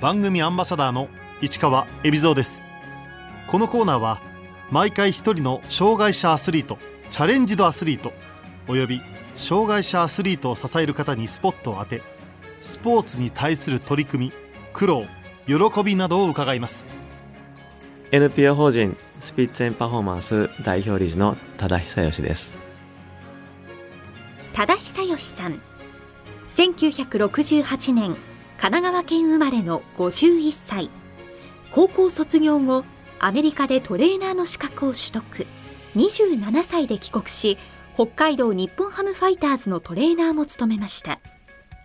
番組アンバサダーの市川恵比蔵です。このコーナーは毎回一人の障害者アスリートチャレンジドアスリートおよび障害者アスリートを支える方にスポットを当てスポーツに対する取り組み苦労喜びなどを伺います。NPO 法人スピッツェンパフォーマンス代表理事の多田久義です。多田久義さん。1968年神奈川県生まれの51歳。高校卒業後アメリカでトレーナーの資格を取得。27歳で帰国し北海道日本ハムファイターズのトレーナーも務めました。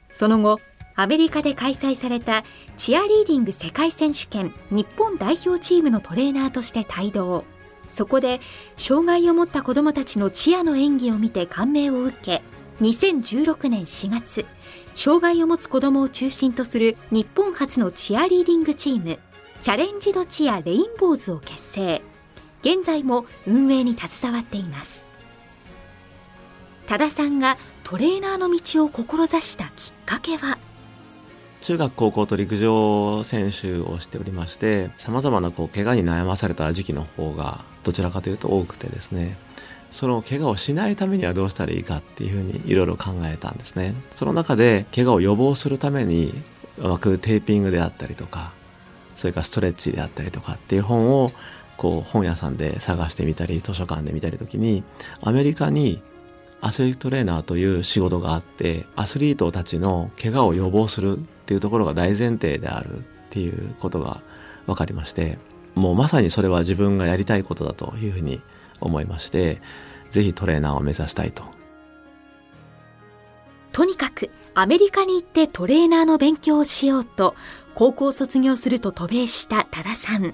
その後アメリカで開催されたチアリーディング世界選手権日本代表チームのトレーナーとして帯同。そこで障害を持った子どもたちのチアの演技を見て感銘を受け2016年4月障害を持つ子どもを中心とする日本初のチアリーディングチームチャレンジドチアレインボーズを結成。現在も運営に携わっています。多田さんがトレーナーの道を志したきっかけは？中学高校と陸上選手をしておりましてさまざまなこう怪我に悩まされた時期の方がどちらかというと多くてですね。その怪我をしないためにはどうしたらいいかっていうふうにいろいろ考えたんですね。その中で怪我を予防するために枠テーピングであったりとかそれからストレッチであったりとかっていう本をこう本屋さんで探してみたり図書館で見たり時にアメリカにアスリートトレーナーという仕事があってアスリートたちの怪我を予防するっていうところが大前提であるっていうことが分かりましてもうまさにそれは自分がやりたいことだというふうに思いましてぜひトレーナーを目指したいと。とにかくアメリカに行ってトレーナーの勉強をしようと高校卒業すると渡米した多田さん。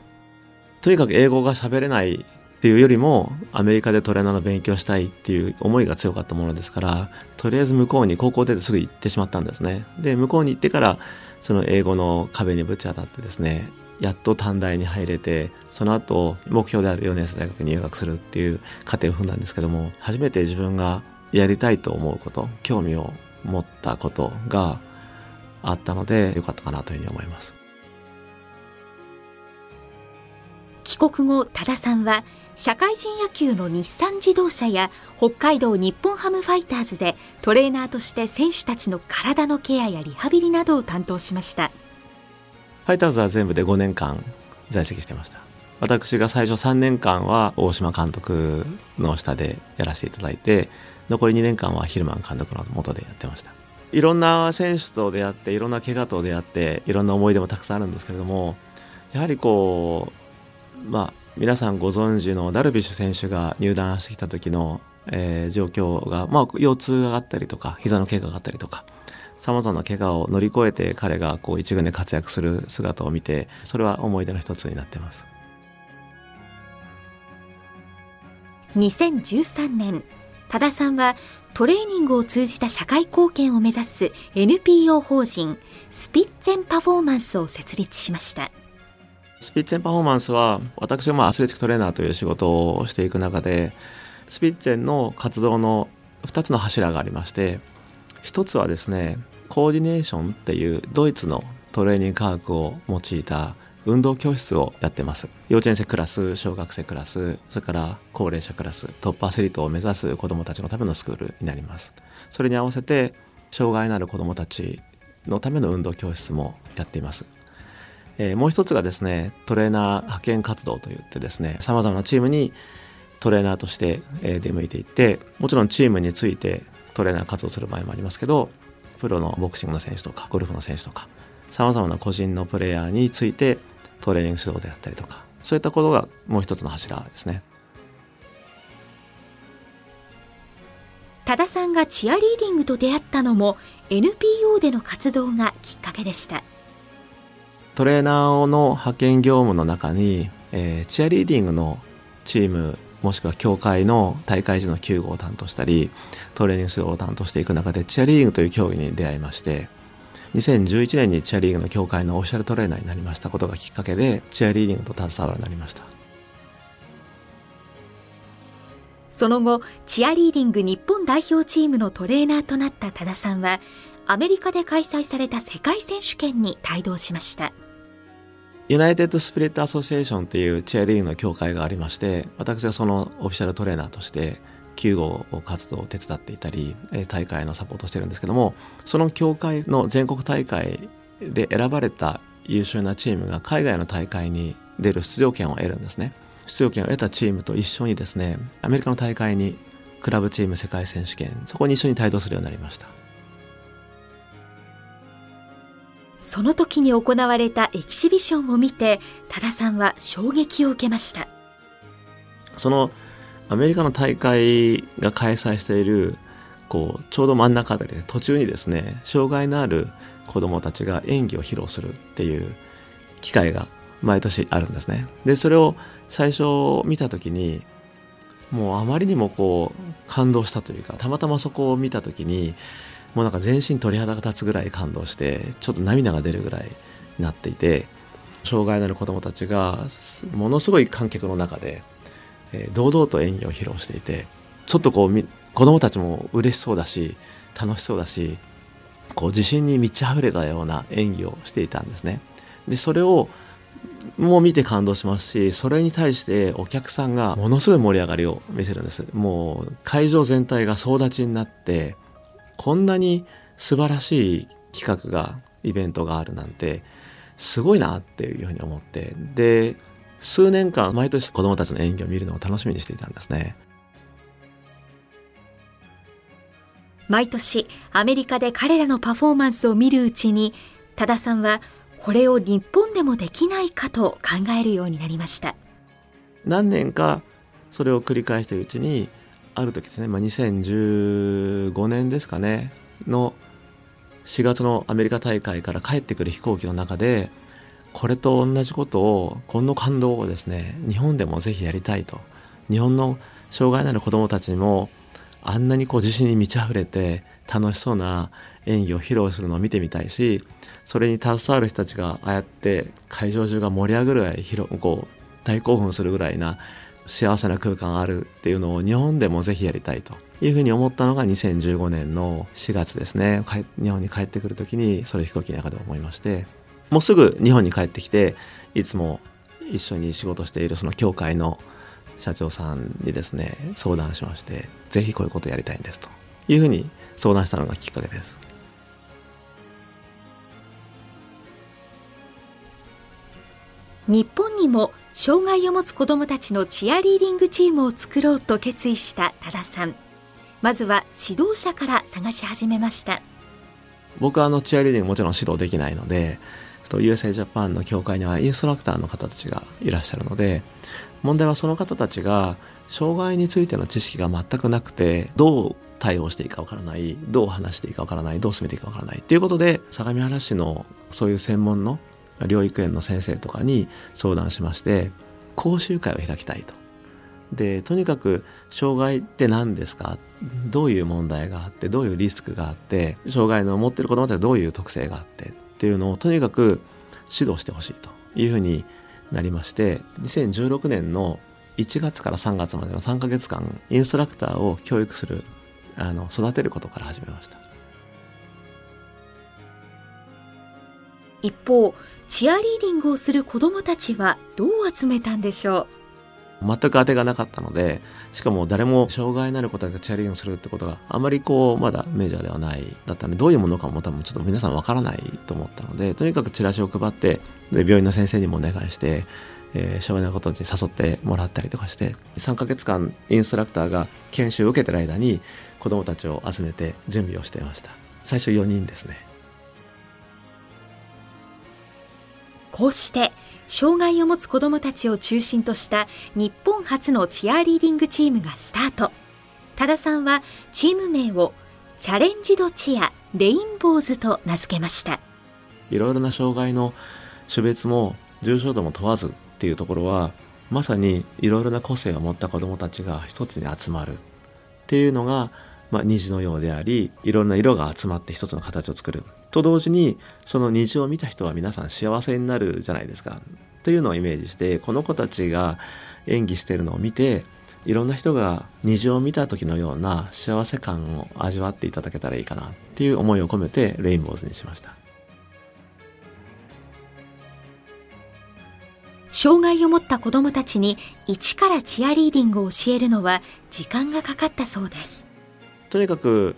とにかく英語が喋れないっていうよりもアメリカでトレーナーの勉強したいっていう思いが強かったものですからとりあえず向こうに高校出てすぐ行ってしまったんですね。で向こうに行ってからその英語の壁にぶち当たってですねやっと短大に入れてその後目標である4年生大学に入学するっていう過程を踏んだんですけども初めて自分がやりたいと思うこと興味を持ったことがあったのでよかったかなというふうに思います。帰国後多田さんは社会人野球の日産自動車や北海道日本ハムファイターズでトレーナーとして選手たちの体のケアやリハビリなどを担当しました。ファイターズは全部で5年間在籍してました。私が最初3年間は大島監督の下でやらせていただいて残り2年間はヒルマン監督の下でやってました。いろんな選手と出会っていろんな怪我と出会っていろんな思い出もたくさんあるんですけれどもやはりこうまあ皆さんご存知のダルビッシュ選手が入団してきた時の、えー、状況が、まあ、腰痛があったりとか膝の怪我があったりとかさまざまな怪我を乗り越えて彼がこう一軍で活躍する姿を見てそれは思い出の一つになっています。2013年多田さんはトレーニングを通じた社会貢献を目指す NPO 法人スピッツェンパフォーマンスを設立しました。スピッツェンパフォーマンスは私がまあアスレチックトレーナーという仕事をしていく中でスピッツェンの活動の2つの柱がありまして1つはですねコーディネーションっていうドイツのトレーニング科学を用いた運動教室をやってます。幼稚園生クラス小学生クラスそれから高齢者クラストップアスリートを目指す子どもたちのためのスクールになりますそれに合わせて障害のある子どもたちのための運動教室もやっています。えー、もう一つがですねトレーナー派遣活動といってですねさまざまなチームにトレーナーとして、え、出向いていってもちろんチームについてトレーナー活動する場合もありますけどプロのボクシングの選手とかゴルフの選手とかさまざまな個人のプレイヤーについてトレーニング指導であったりとかそういったことがもう一つの柱ですね。多田さんがチアリーディングと出会ったのも NPO での活動がきっかけでした。トレーナーの派遣業務の中に、えー、チアリーディングのチームもしくは協会の大会時の救護を担当したりトレーニング指導を担当していく中でチアリーグという競技に出会いまして2011年にチアリーグの協会のオフィシャルトレーナーになりましたことがきっかけでチアリーディングと携わるようになりました。その後チアリーディング日本代表チームのトレーナーとなった多田さんはアメリカで開催された世界選手権に帯同しました。ユナイテッド・スピリット・アソシエーションというチアリーディングの協会がありまして私はそのオフィシャルトレーナーとして救護活動を手伝っていたり大会のサポートしてるんですけどもその協会の全国大会で選ばれた優秀なチームが海外の大会に出る出場権を得るんですね。出場権を得たチームと一緒にですねアメリカの大会にクラブチーム世界選手権そこに一緒に帯同するようになりました。その時に行われたエキシビションを見て多田さんは衝撃を受けました。そのアメリカの大会が開催しているこうちょうど真ん中で、途中にですね障害のある子どもたちが演技を披露するっていう機会が毎年あるんですね。でそれを最初見た時にもうあまりにもこう感動したというかたまたまそこを見た時にもうなんか全身鳥肌が立つぐらい感動してちょっと涙が出るぐらいになっていて障害のある子どもたちがものすごい観客の中で、えー、堂々と演技を披露していてちょっとこう子どもたちも嬉しそうだし楽しそうだしこう自信に満ち溢れたような演技をしていたんですね。でそれをもう見て感動しますしそれに対してお客さんがものすごい盛り上がりを見せるんですもう会場全体が総立ちになってこんなに素晴らしい企画がイベントがあるなんてすごいなっていうふうに思ってで数年間毎年子どもたちの演技を見るのを楽しみにしていたんですね。毎年アメリカで彼らのパフォーマンスを見るうちに多田さんはこれを日本でもできないかと考えるようになりました。何年かそれを繰り返しているうちにある時ですね、まあ、2015年ですかね。の4月のアメリカ大会から帰ってくる飛行機の中でこれと同じことをこの感動をですね日本でもぜひやりたいと。日本の障害のある子どもたちにもあんなにこう自信に満ち溢れて楽しそうな演技を披露するのを見てみたいしそれに携わる人たちがああやって会場中が盛り上がるぐらいこう大興奮するぐらいな幸せな空間あるっていうのを日本でもぜひやりたいというふうに思ったのが2015年の4月ですね。日本に帰ってくる時にそれ飛行機の中で思いましてもうすぐ日本に帰ってきていつも一緒に仕事しているその協会の社長さんにですね相談しましてぜひこういうことをやりたいんですというふうに相談したのがきっかけです。日本にも障害を持つ子どもたちのチアリーディングチームを作ろうと決意した多田さん。まずは指導者から探し始めました。僕はあのチアリーディングもちろん指導できないので USA ジャパンの協会にはインストラクターの方たちがいらっしゃるので問題はその方たちが障害についての知識が全くなくてどう対応していいかわからないどう話していいかわからないどう進めていいかわからないっていうことで相模原市のそういう専門の療育園の先生とかに相談しまして講習会を開きたいと。でとにかく障害って何ですか？どういう問題があってどういうリスクがあって障害の持ってる子どもたちはどういう特性があってっていうのをとにかく指導してほしいと。いうふうになりまして2016年の1月から3月までの3ヶ月間インストラクターを教育するあの育てることから始めました。一方チアリーディングをする子どもたちはどう集めたんでしょう？全く当てがなかったのでしかも誰も障害のある子たちがチアリーディングするってことがあまりこうまだメジャーではないだったのでどういうものかも多分ちょっと皆さんわからないと思ったのでとにかくチラシを配ってで病院の先生にもお願いしてえー、障害のことに誘ってもらったりとかして3ヶ月間インストラクターが研修を受けてる間に子どもたちを集めて準備をしていました。最初4人ですね。こうして障害を持つ子どもたちを中心とした日本初のチアリーディングチームがスタート。多田さんはチーム名をチャレンジドチアレインボーズと名付けました。いろいろな障害の種別も重症度も問わずっていうところはまさにいろいろな個性を持った子どもたちが一つに集まる。っていうのが、まあ、虹のようでありいろんな色が集まって一つの形を作る。と同時にその虹を見た人は皆さん幸せになるじゃないですか。というのをイメージしてこの子たちが演技しているのを見ていろんな人が虹を見た時のような幸せ感を味わっていただけたらいいかなっていう思いを込めてレインボーズにしました。障害を持った子どもたちに一からチアリーディングを教えるのは時間がかかったそうです。とにかく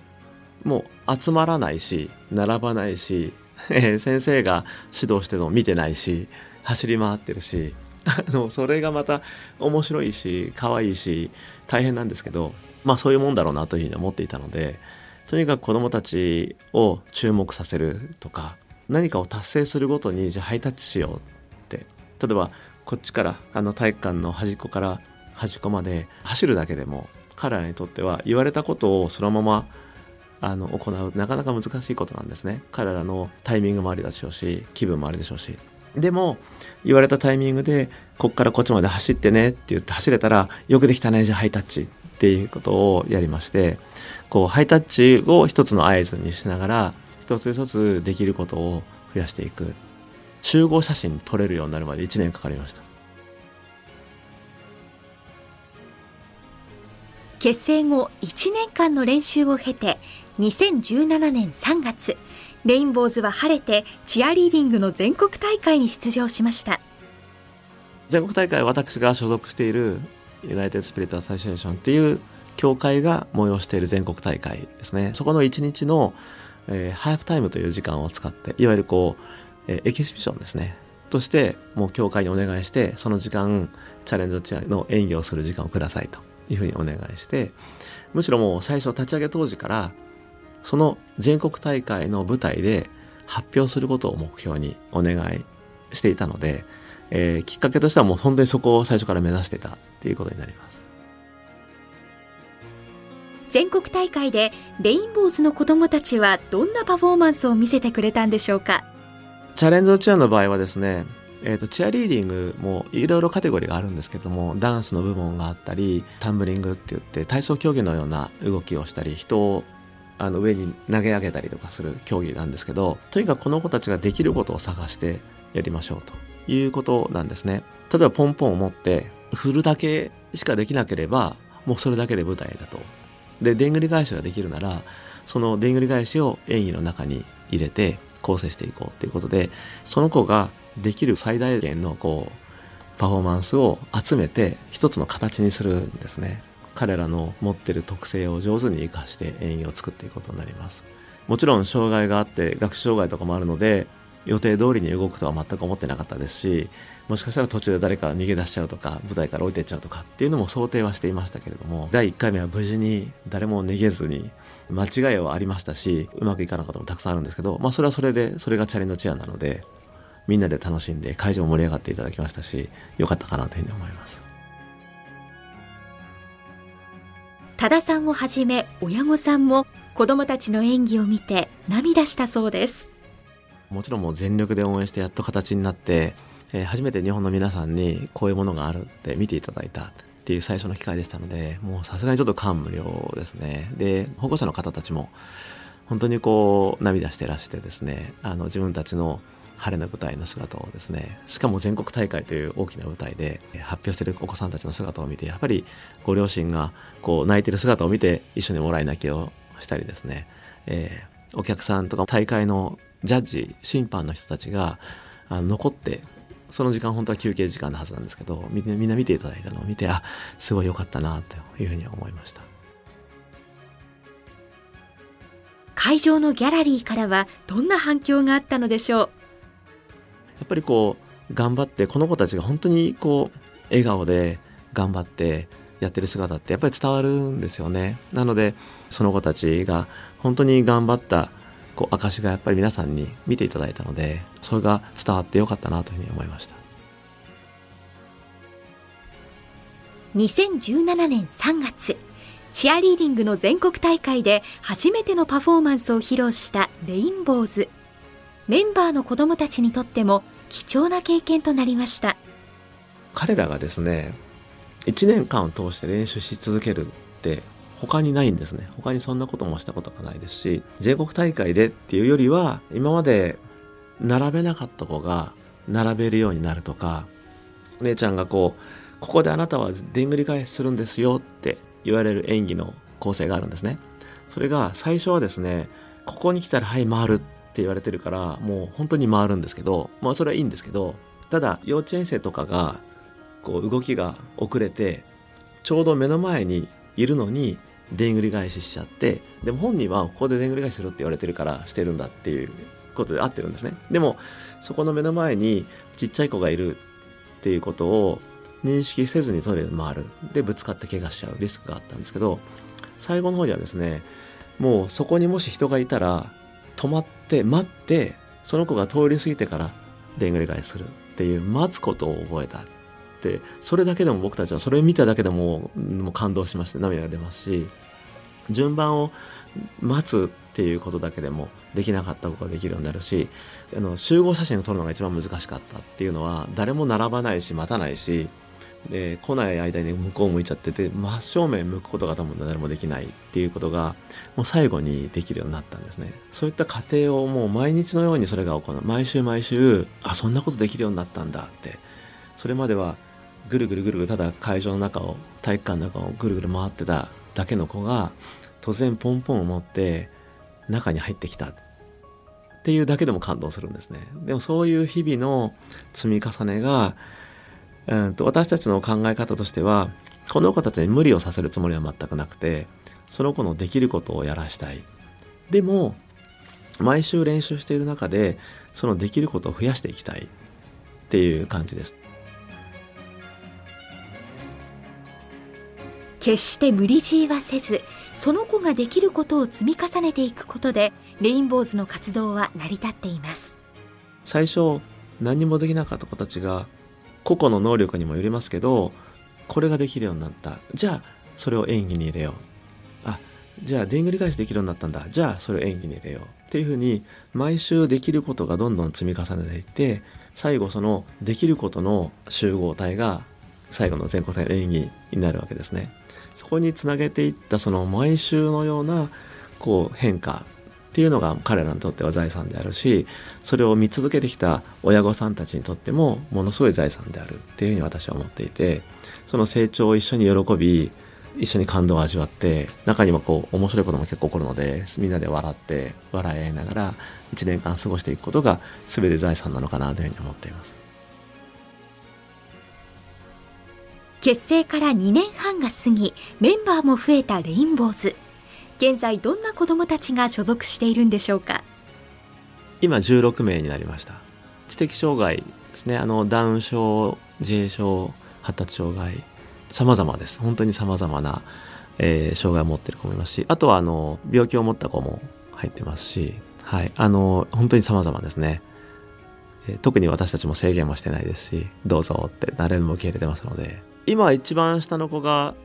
もう集まらないし並ばないしえ先生が指導してるのを見てないし走り回ってるし それがまた面白いし可愛いし大変なんですけどまあそういうもんだろうなというふうに思っていたのでとにかく子どもたちを注目させるとか何かを達成するごとにじゃあハイタッチしようって。例えばこっちからあの体育館の端っこから端っこまで走るだけでも彼らにとっては言われたことをそのままあの行うなかなか難しいことなんですね。彼らのタイミングもありでしょうし気分もありでしょうし。でも言われたタイミングでこっからこっちまで走ってねって言って走れたらよくできたねじゃあハイタッチっていうことをやりましてこうハイタッチを一つの合図にしながら一つ一つできることを増やしていく。集合写真撮れるようになるまで1年かかりました。結成後1年間の練習を経て2017年3月レインボーズは晴れてチアリーディングの全国大会に出場しました。全国大会私が所属しているユナイテッド・スピリット・アサシエーションっていう協会が催している全国大会ですね。そこの1日の、えー、ハーフタイムという時間を使っていわゆるこう、えー、エキシビションですね。としてもう協会にお願いしてその時間チャレンジチアの演技をする時間をくださいというふうにお願いしてむしろもう最初立ち上げ当時からその全国大会の舞台で発表することを目標にお願いしていたので、えー、きっかけとしてはもう本当にそこを最初から目指してたっていうことになります。全国大会でレインボーズの子どもたちはどんなパフォーマンスを見せてくれたんでしょうか？チャレンジチアの場合はですねえーと、チアリーディングもいろいろカテゴリーがあるんですけどもダンスの部門があったりタンブリングって言って体操競技のような動きをしたり人をあの上に投げ上げたりとかする競技なんですけどとにかくこの子たちができることを探してやりましょうということなんですね。例えばポンポンを持って振るだけしかできなければもうそれだけで舞台だと。ででんぐり返しができるならそのでんぐり返しを演技の中に入れて構成していこうということでその子ができる最大限のこうパフォーマンスを集めて一つの形にするんですね。彼らの持ってる特性を上手に生かして演技を作っていくことになります。もちろん障害があって学習障害とかもあるので予定通りに動くとは全く思ってなかったですしもしかしたら途中で誰か逃げ出しちゃうとか舞台から降りてっちゃうとかっていうのも想定はしていましたけれども第1回目は無事に誰も逃げずに間違いはありましたしうまくいかなかったこともたくさんあるんですけど、まあ、それはそれでそれがチャレンジチェアなのでみんなで楽しんで会場も盛り上がっていただきましたし良かったかなというふうに思います。多田さんをはじめ親御さんも子どもたちの演技を見て涙したそうです。もちろんもう全力で応援してやっと形になって、えー、初めて日本の皆さんにこういうものがあるって見ていただいたっていう最初の機会でしたのでもうさすがにちょっと感無量ですね。で保護者の方たちも本当にこう涙してらしてですねあの自分たちの晴れの舞台の姿をですねしかも全国大会という大きな舞台で発表してるお子さんたちの姿を見てやっぱりご両親がこう泣いてる姿を見て一緒にもらい泣きをしたりですね、えー、お客さんとか大会のジャッジ審判の人たちがあ残ってその時間本当は休憩時間のはずなんですけどみんな見ていただいたのを見てあすごい良かったなというふうに思いました。会場のギャラリーからはどんな反響があったのでしょう？やっぱりこう頑張ってこの子たちが本当にこう笑顔で頑張ってやってる姿ってやっぱり伝わるんですよね。なのでその子たちが本当に頑張ったこう証がやっぱり皆さんに見ていただいたのでそれが伝わってよかったなというふうに思いました。2017年3月チアリーディングの全国大会で初めてのパフォーマンスを披露したレインボーズ。メンバーの子どもたちにとっても貴重な経験となりました。彼らがですね1年間を通して練習し続けるって他にないんですね。他にそんなこともしたことがないですし全国大会でっていうよりは今まで並べなかった子が並べるようになるとかお姉ちゃんがこうここであなたはでんぐり返しするんですよって言われる演技の構成があるんですね。それが最初はですねここに来たらはい回るって言われてるからもう本当に回るんですけどまあそれはいいんですけどただ幼稚園生とかがこう動きが遅れてちょうど目の前にいるのにでんぐり返ししちゃってでも本人はここででんぐり返しするって言われてるからしてるんだっていうことで合ってるんですね。でもそこの目の前にちっちゃい子がいるっていうことを認識せずにトイレで回る。でぶつかって怪我しちゃうリスクがあったんですけど最後の方にはですねもうそこにもし人がいたら止まって待ってその子が通り過ぎてからでんぐり返しするっていう待つことを覚えたってそれだけでも僕たちはそれを見ただけでももう感動しまして涙が出ますし順番を待つっていうことだけでもできなかったことができるようになるしあの集合写真を撮るのが一番難しかったっていうのは誰も並ばないし待たないしで来ない間に向こう向いちゃってて真正面向くことが多分誰もできないっていうことがもう最後にできるようになったんですね。そういった過程をもう毎日のようにそれが行う。毎週毎週あそんなことできるようになったんだって。それまではぐるぐるぐるぐるただ会場の中を体育館の中をぐるぐる回ってただけの子が突然ポンポンを持って中に入ってきた。っていうだけでも感動するんですね。でもそういう日々の積み重ねがうんと私たちの考え方としてはこの子たちに無理をさせるつもりは全くなくてその子のできることをやらしたい。でも毎週練習している中でそのできることを増やしていきたい。っていう感じです。決して無理強いはせずその子ができることを積み重ねていくことでレインボーズの活動は成り立っています。最初何もできなかった子たちが個々の能力にもよりますけどこれができるようになった。じゃあそれを演技に入れよう。あじゃあでんぐり返しできるようになったんだ。じゃあそれを演技に入れよう。っていうふうに毎週できることがどんどん積み重ねていって最後そのできることの集合体が最後の全国大会の演技になるわけですね。そこにつなげていったその毎週のようなこう変化っていうのが彼らにとっては財産であるしそれを見続けてきた親御さんたちにとってもものすごい財産であるっていうふうに私は思っていてその成長を一緒に喜び一緒に感動を味わって中にはこう面白いことも結構起こるのでみんなで笑って笑い合いながら1年間過ごしていくことが全て財産なのかなというふうに思っています。結成から2年半が過ぎメンバーも増えたレインボーズ。現在どんな子どもたちが所属しているんでしょうか？今16名になりました。知的障害ですね。あのダウン症自閉症発達障害様々です。本当に様々な、えー、障害を持っている子もいますしあとはあの病気を持った子も入ってますしはい。あの本当に様々ですね、えー、特に私たちも制限もしてないですしどうぞって誰も受け入れてますので。今一番下の子が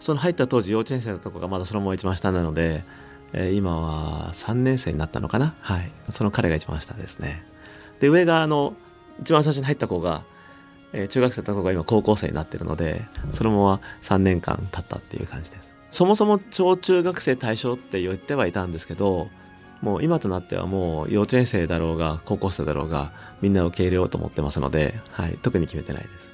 その入った当時幼稚園生のとこがまだそのまま一番下なので、えー、今は3年生になったのかな？はい。その彼が一番下ですね。で上があの一番最初に入った子が、えー、中学生だった子が今高校生になってるのでそのまま3年間経ったっていう感じです。そもそも小中学生対象って言ってはいたんですけどもう今となってはもう幼稚園生だろうが高校生だろうがみんな受け入れようと思ってますので、はい、特に決めてないです。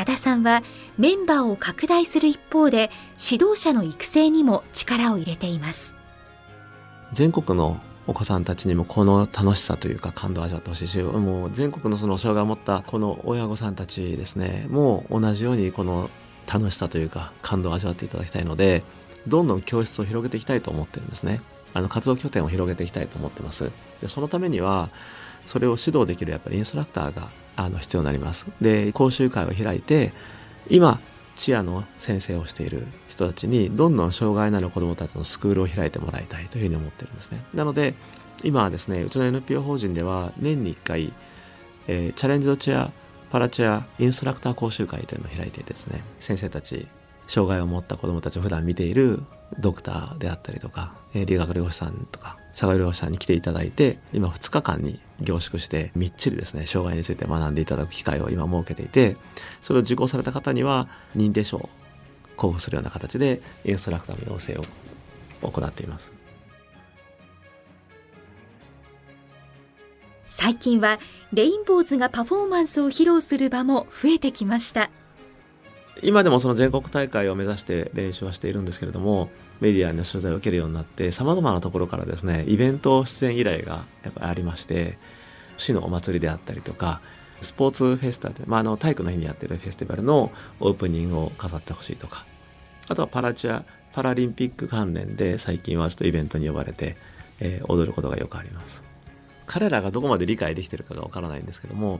多田さんはメンバーを拡大する一方で指導者の育成にも力を入れています。全国のお子さんたちにもこの楽しさというか感動を味わってほしいしもう全国のその障害を持ったこの親御さんたちですねもう同じようにこの楽しさというか感動を味わっていただきたいのでどんどん教室を広げていきたいと思ってるんですね。あの活動拠点を広げていきたいと思ってます。でそのためにはそれを指導できるやっぱりインストラクターがあの必要になります。で講習会を開いて今チアの先生をしている人たちにどんどん障害のある子どもたちのスクールを開いてもらいたいというふうに思ってるんですね。なので今はですねうちの NPO 法人では年に1回、えー、チャレンジドチアパラチアインストラクター講習会というのを開いてですね先生たち障害を持った子どもたちを普段見ているドクターであったりとか、え、理学療法士さんとか佐賀療法士さんに来ていただいて今2日間に凝縮してみっちりですね障害について学んでいただく機会を今設けていてそれを受講された方には認定書を交付するような形でインストラクターの養成を行っています。最近はレインボーズがパフォーマンスを披露する場も増えてきました。今でもその全国大会を目指して練習はしているんですけれどもメディアの取材を受けるようになってさまざまなところからですねイベント出演依頼がやっぱりありまして市のお祭りであったりとかスポーツフェスタで、まあ、あの体育の日にやってるフェスティバルのオープニングを飾ってほしいとかあとはパラチアパラリンピック関連で最近はちょっとイベントに呼ばれて、えー、踊ることがよくあります。彼らがどこまで理解できてるかがわからないんですけども、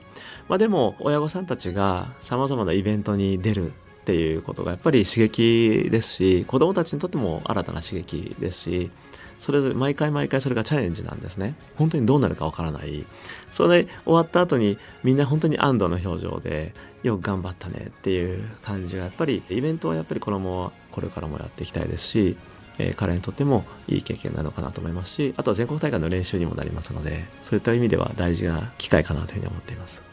まあ、でも親御さんたちがさまざまなイベントに出るっていうことがやっぱり刺激ですし子どもたちにとっても新たな刺激ですしそれぞれ毎回毎回それがチャレンジなんですね。本当にどうなるかわからない。それで終わった後にみんな本当に安堵の表情でよく頑張ったねっていう感じがやっぱりイベントはやっぱりこのままこれからもやっていきたいですし、えー、彼にとってもいい経験なのかなと思いますしあとは全国大会の練習にもなりますのでそういった意味では大事な機会かなというふうに思っています。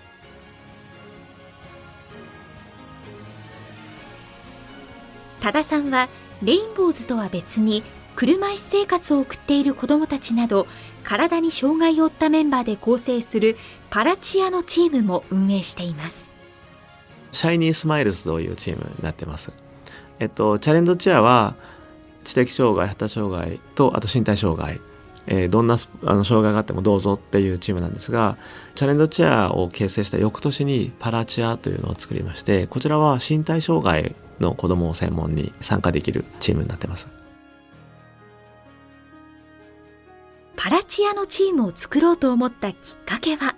多田さんはレインボーズとは別に車椅子生活を送っている子どもたちなど体に障害を負ったメンバーで構成するパラチアのチームも運営しています。シャイニースマイルズというチームになってます。えっとチャレンジチアは知的障害発達障害とあと身体障害。えー、どんなあの障害があってもどうぞっていうチームなんですがチャレンジチェアを結成した翌年にパラチアというのを作りましてこちらは身体障害の子どもを専門に参加できるチームになってますパラチアのチームを作ろうと思ったきっかけは？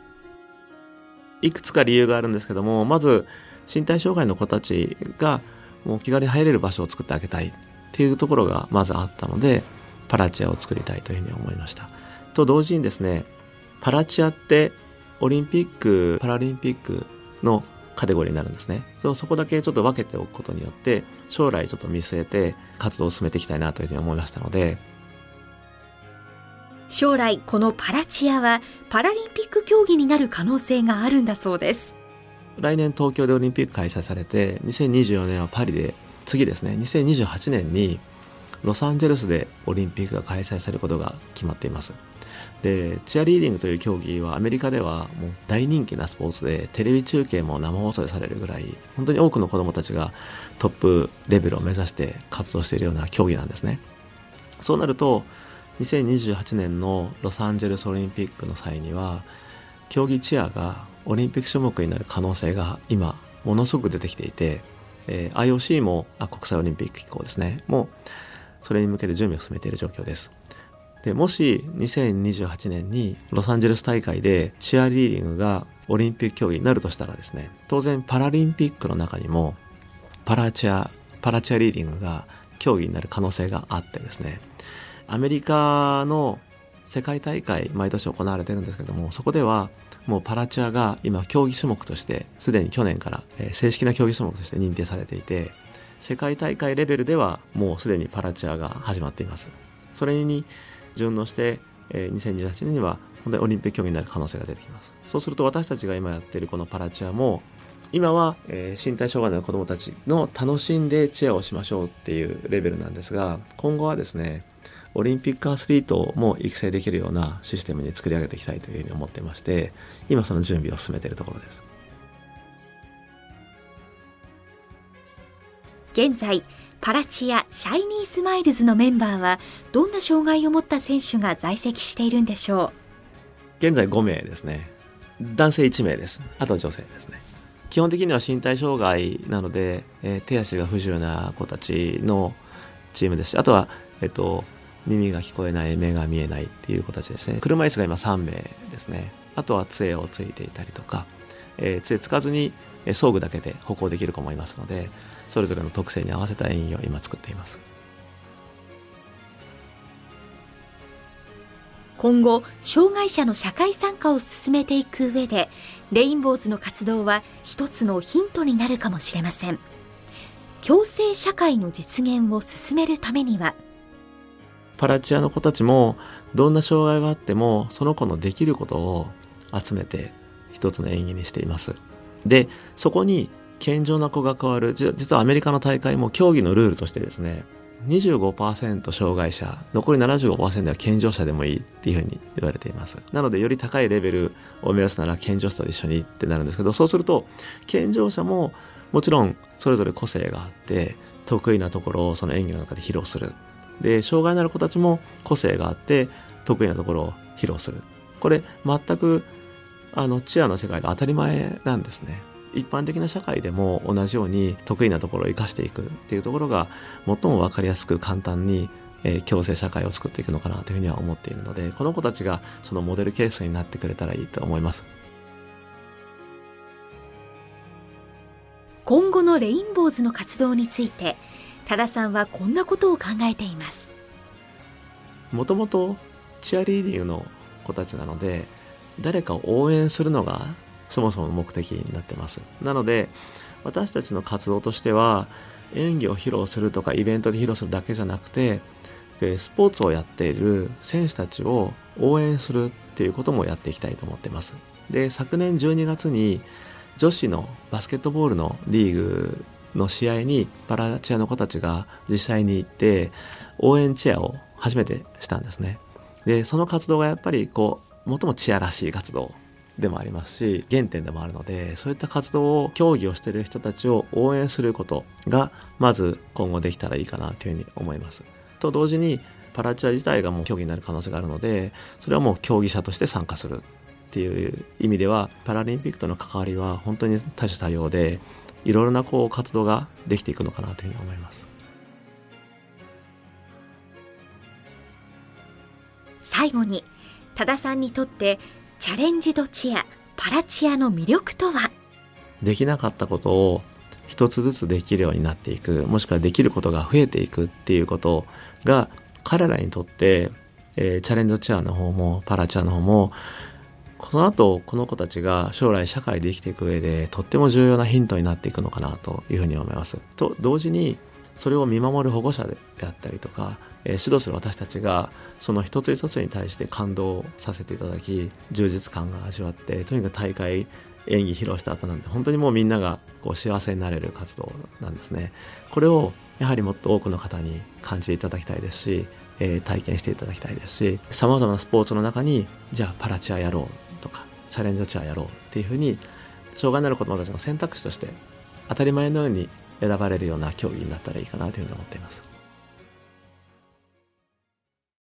いくつか理由があるんですけどもまず身体障害の子たちがもう気軽に入れる場所を作ってあげたいっていうところがまずあったのでパラチアを作りたいというふうに思いました。と同時にですねパラチアってオリンピックパラリンピックのカテゴリーになるんですね。そそこだけちょっと分けておくことによって将来ちょっと見据えて活動を進めていきたいなというふうに思いましたので。将来このパラチアはパラリンピック競技になる可能性があるんだそうです。来年東京でオリンピック開催されて2024年はパリで次ですね2028年にロサンゼルスでオリンピックが開催されることが決まっていますでチアリーディングという競技はアメリカではもう大人気なスポーツでテレビ中継も生放送でされるぐらい本当に多くの子どもたちがトップレベルを目指して活動しているような競技なんですね。そうなると2028年のロサンゼルスオリンピックの際には競技チアがオリンピック種目になる可能性が今ものすごく出てきていて、えー、IOC もあ国際オリンピック機構ですね。もうそれに向けて準備を進めている状況です。でもし2028年にロサンゼルス大会でチアリーディングがオリンピック競技になるとしたらですね当然パラリンピックの中にもパラチアパラチアリーディングが競技になる可能性があってですねアメリカの世界大会毎年行われてるんですけどもそこではもうパラチアが今競技種目としてすでに去年から正式な競技種目として認定されていて世界大会レベルではもうすでにパラチアが始まっています。それに順応して2018年には本当にオリンピック競技になる可能性が出てきます。そうすると私たちが今やっているこのパラチアも今は、えー、身体障害の子どもたちの楽しんでチアをしましょうっていうレベルなんですが今後はですねオリンピックアスリートも育成できるようなシステムに作り上げていきたいというふうに思ってまして今その準備を進めているところです。現在パラチアシャイニースマイルズのメンバーはどんな障害を持った選手が在籍しているんでしょう？現在5名ですね。男性1名です。あと女性ですね。基本的には身体障害なので、えー、手足が不自由な子たちのチームですしあとは、えっと、耳が聞こえない目が見えないっていう子たちですね。車椅子が今3名ですね。あとは杖をついていたりとか、えー、杖つかずに装具だけで歩行できる子もいますのでそれぞれの特性に合わせた演技を今作っています。今後障害者の社会参加を進めていく上でレインボーズの活動は一つのヒントになるかもしれません。共生社会の実現を進めるためには。パラチアの子たちもどんな障害があってもその子のできることを集めて一つの演技にしていますでそこに健常な子が加わる実はアメリカの大会も競技のルールとしてですね25%障害者残り75%は健常者でもいいっていうふうに言われています。なのでより高いレベルを目指すなら健常者と一緒にってなるんですけどそうすると健常者ももちろんそれぞれ個性があって得意なところをその演技の中で披露する。で障害のある子たちも個性があって得意なところを披露する。これ全くあのチアの世界で当たり前なんですね。一般的な社会でも同じように得意なところを生かしていくっていうところが最も分かりやすく簡単に、えー、共生社会を作っていくのかなというふうには思っているのでこの子たちがそのモデルケースになってくれたらいいと思います。今後のレインボーズの活動について多田さんはこんなことを考えています。もともとチアリーディングの子たちなので誰かを応援するのがそもそもの目的になってます。なので私たちの活動としては演技を披露するとかイベントで披露するだけじゃなくてスポーツをやっている選手たちを応援するっていうこともやっていきたいと思ってます。で昨年12月に女子のバスケットボールのリーグの試合にパラチアの子たちが実際に行って応援チェアを初めてしたんですね。でその活動がやっぱりこう最もチアらしい活動でもありますし原点でもあるのでそういった活動を競技をしている人たちを応援することがまず今後できたらいいかなというふうに思います。と同時にパラチア自体がもう競技になる可能性があるのでそれはもう競技者として参加するっていう意味ではパラリンピックとの関わりは本当に多種多様でいろいろなこう活動ができていくのかなというふうに思います。最後に多田さんにとってチャレンジドチアパラチアの魅力とは？できなかったことを一つずつできるようになっていくもしくはできることが増えていくっていうことが彼らにとって、えー、チャレンジドチアの方もパラチアの方もこの後この子たちが将来社会で生きていく上でとっても重要なヒントになっていくのかなというふうに思います。と同時にそれを見守る保護者であったりとかえー、指導する私たちがその一つ一つに対して感動させていただき充実感が味わってとにかく大会演技披露した後なんて本当にもうみんながこう幸せになれる活動なんですね。これをやはりもっと多くの方に感じていただきたいですし、えー、体験していただきたいですしさまざまなスポーツの中にじゃあパラチアやろうとかチャレンジチアやろうっていうふうに障害のある子どもたちの選択肢として当たり前のように選ばれるような競技になったらいいかなというふうに思っています。